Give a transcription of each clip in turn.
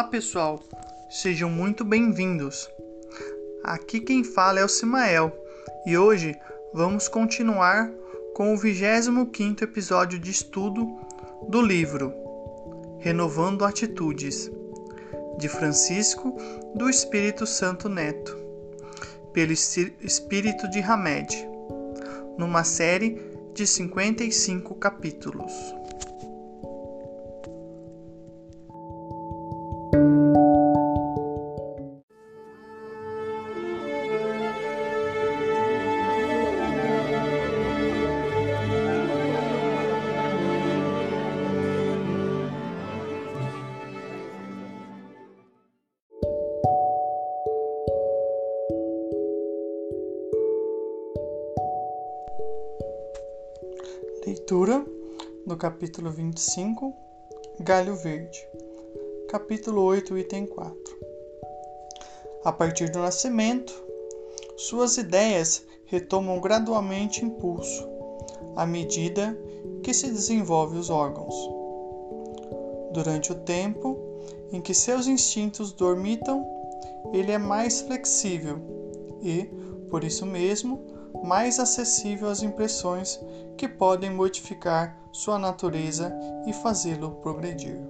Olá pessoal, sejam muito bem-vindos. Aqui quem fala é o Simael e hoje vamos continuar com o 25 episódio de estudo do livro Renovando Atitudes, de Francisco do Espírito Santo Neto, pelo Espírito de Hamed, numa série de 55 capítulos. Leitura do capítulo 25, Galho Verde. Capítulo 8, item 4. A partir do nascimento, suas ideias retomam gradualmente impulso à medida que se desenvolvem os órgãos. Durante o tempo em que seus instintos dormitam, ele é mais flexível e, por isso mesmo, mais acessível às impressões que podem modificar sua natureza e fazê-lo progredir.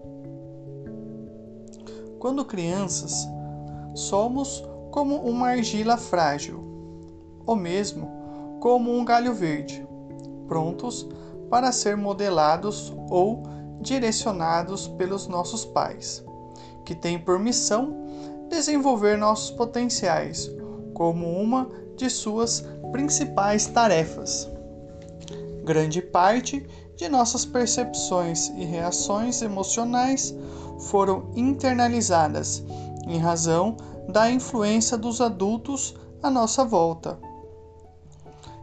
Quando crianças, somos como uma argila frágil, ou mesmo como um galho verde, prontos para ser modelados ou direcionados pelos nossos pais, que têm por missão desenvolver nossos potenciais como uma de suas principais tarefas. Grande parte de nossas percepções e reações emocionais foram internalizadas em razão da influência dos adultos à nossa volta.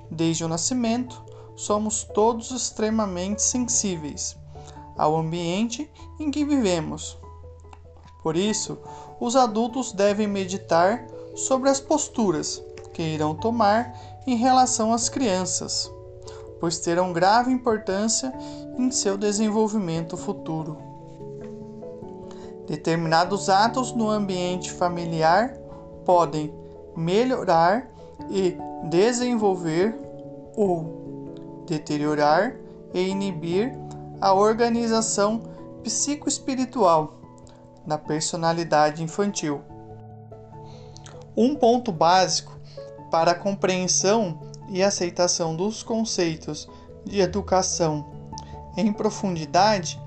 Desde o nascimento, somos todos extremamente sensíveis ao ambiente em que vivemos. Por isso, os adultos devem meditar sobre as posturas que irão tomar em relação às crianças, pois terão grave importância em seu desenvolvimento futuro. Determinados atos no ambiente familiar podem melhorar e desenvolver ou deteriorar e inibir a organização psicoespiritual da personalidade infantil. Um ponto básico para a compreensão e aceitação dos conceitos de educação. Em profundidade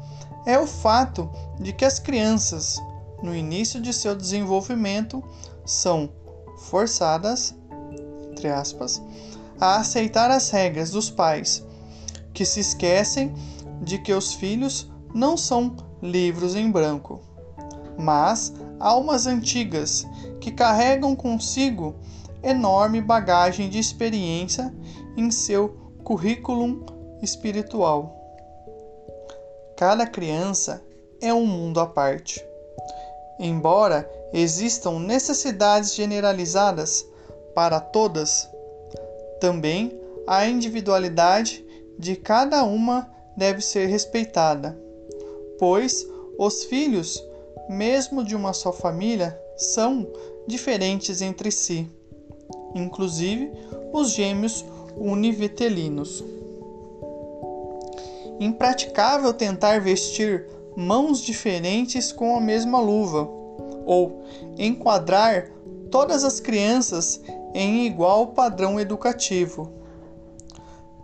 é o fato de que as crianças, no início de seu desenvolvimento, são forçadas, entre aspas, a aceitar as regras dos pais, que se esquecem de que os filhos não são livros em branco, mas almas antigas que carregam consigo enorme bagagem de experiência em seu currículo espiritual. Cada criança é um mundo à parte. Embora existam necessidades generalizadas para todas, também a individualidade de cada uma deve ser respeitada, pois os filhos, mesmo de uma só família, são diferentes entre si inclusive os gêmeos univitelinos. Impraticável tentar vestir mãos diferentes com a mesma luva, ou enquadrar todas as crianças em igual padrão educativo.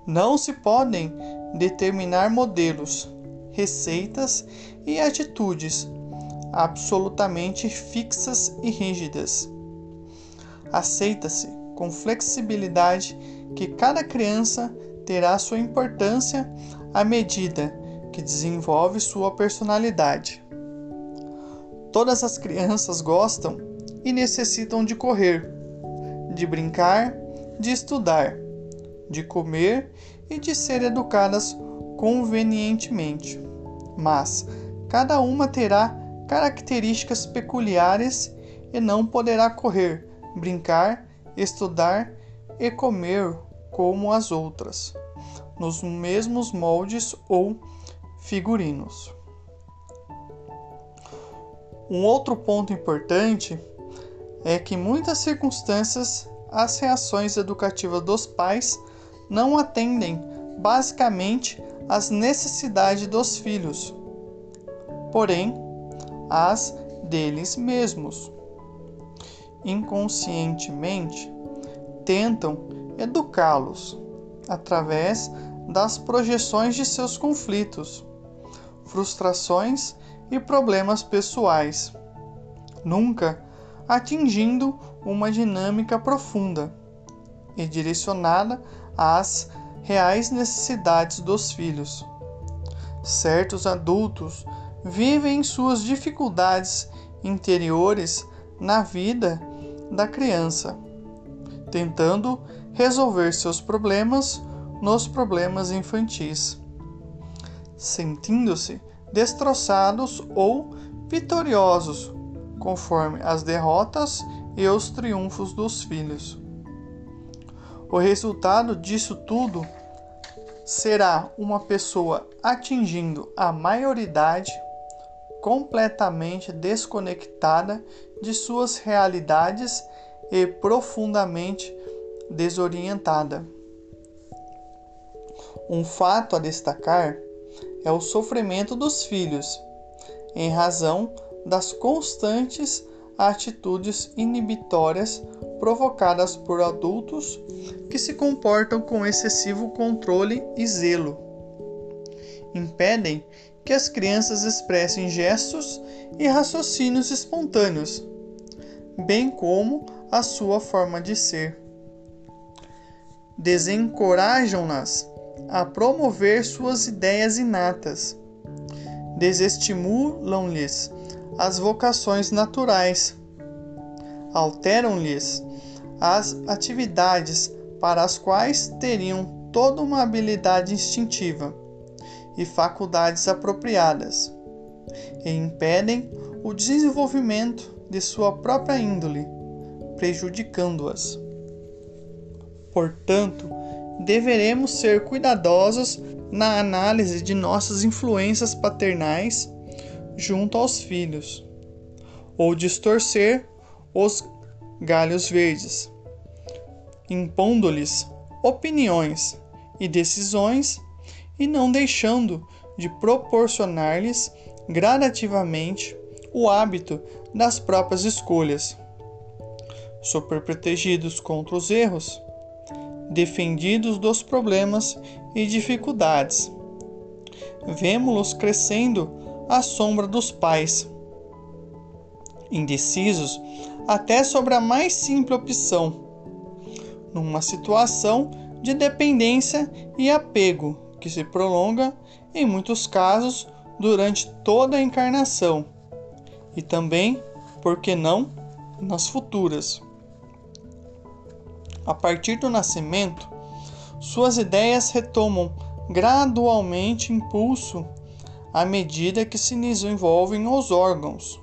Não se podem determinar modelos, receitas e atitudes absolutamente fixas e rígidas aceita-se com flexibilidade que cada criança terá sua importância à medida que desenvolve sua personalidade. Todas as crianças gostam e necessitam de correr, de brincar, de estudar, de comer e de ser educadas convenientemente. Mas cada uma terá características peculiares e não poderá correr brincar, estudar e comer como as outras, nos mesmos moldes ou figurinos. Um outro ponto importante é que em muitas circunstâncias as reações educativas dos pais não atendem basicamente às necessidades dos filhos, porém às deles mesmos. Inconscientemente, tentam educá-los através das projeções de seus conflitos, frustrações e problemas pessoais, nunca atingindo uma dinâmica profunda e direcionada às reais necessidades dos filhos. Certos adultos vivem suas dificuldades interiores na vida da criança, tentando resolver seus problemas nos problemas infantis, sentindo-se destroçados ou vitoriosos conforme as derrotas e os triunfos dos filhos. O resultado disso tudo será uma pessoa atingindo a maioridade completamente desconectada de suas realidades e profundamente desorientada. Um fato a destacar é o sofrimento dos filhos, em razão das constantes atitudes inibitórias provocadas por adultos que se comportam com excessivo controle e zelo. Impedem que as crianças expressem gestos e raciocínios espontâneos, bem como a sua forma de ser. Desencorajam-nas a promover suas ideias inatas, desestimulam-lhes as vocações naturais, alteram-lhes as atividades para as quais teriam toda uma habilidade instintiva e faculdades apropriadas, e impedem o desenvolvimento de sua própria índole, prejudicando-as. Portanto, deveremos ser cuidadosos na análise de nossas influências paternais junto aos filhos, ou distorcer os galhos verdes, impondo-lhes opiniões e decisões e não deixando de proporcionar-lhes gradativamente o hábito das próprias escolhas. Super protegidos contra os erros, defendidos dos problemas e dificuldades. Vemo-los crescendo à sombra dos pais, indecisos até sobre a mais simples opção, numa situação de dependência e apego que se prolonga, em muitos casos, durante toda a encarnação e também, por que não, nas futuras. A partir do nascimento, suas ideias retomam gradualmente impulso à medida que se desenvolvem os órgãos.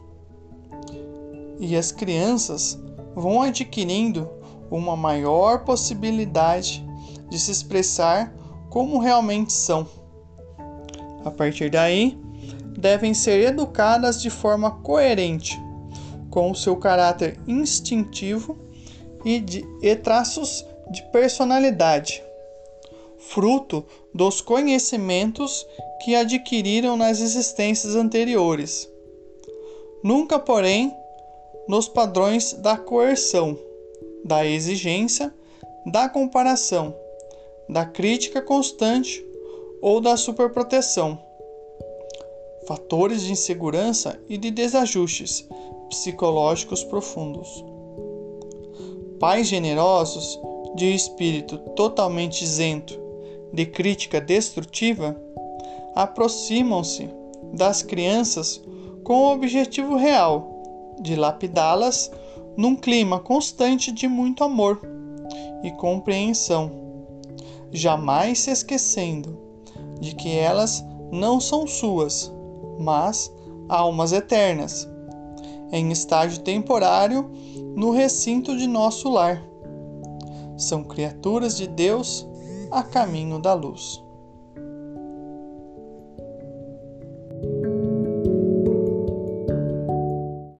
E as crianças vão adquirindo uma maior possibilidade de se expressar como realmente são. A partir daí, devem ser educadas de forma coerente com o seu caráter instintivo e, de, e traços de personalidade, fruto dos conhecimentos que adquiriram nas existências anteriores. Nunca, porém, nos padrões da coerção, da exigência, da comparação, da crítica constante ou da superproteção. Fatores de insegurança e de desajustes psicológicos profundos. Pais generosos, de espírito totalmente isento de crítica destrutiva, aproximam-se das crianças com o objetivo real de lapidá-las num clima constante de muito amor e compreensão, jamais se esquecendo de que elas não são suas, mas almas eternas, em estágio temporário no recinto de nosso lar. São criaturas de Deus a caminho da luz.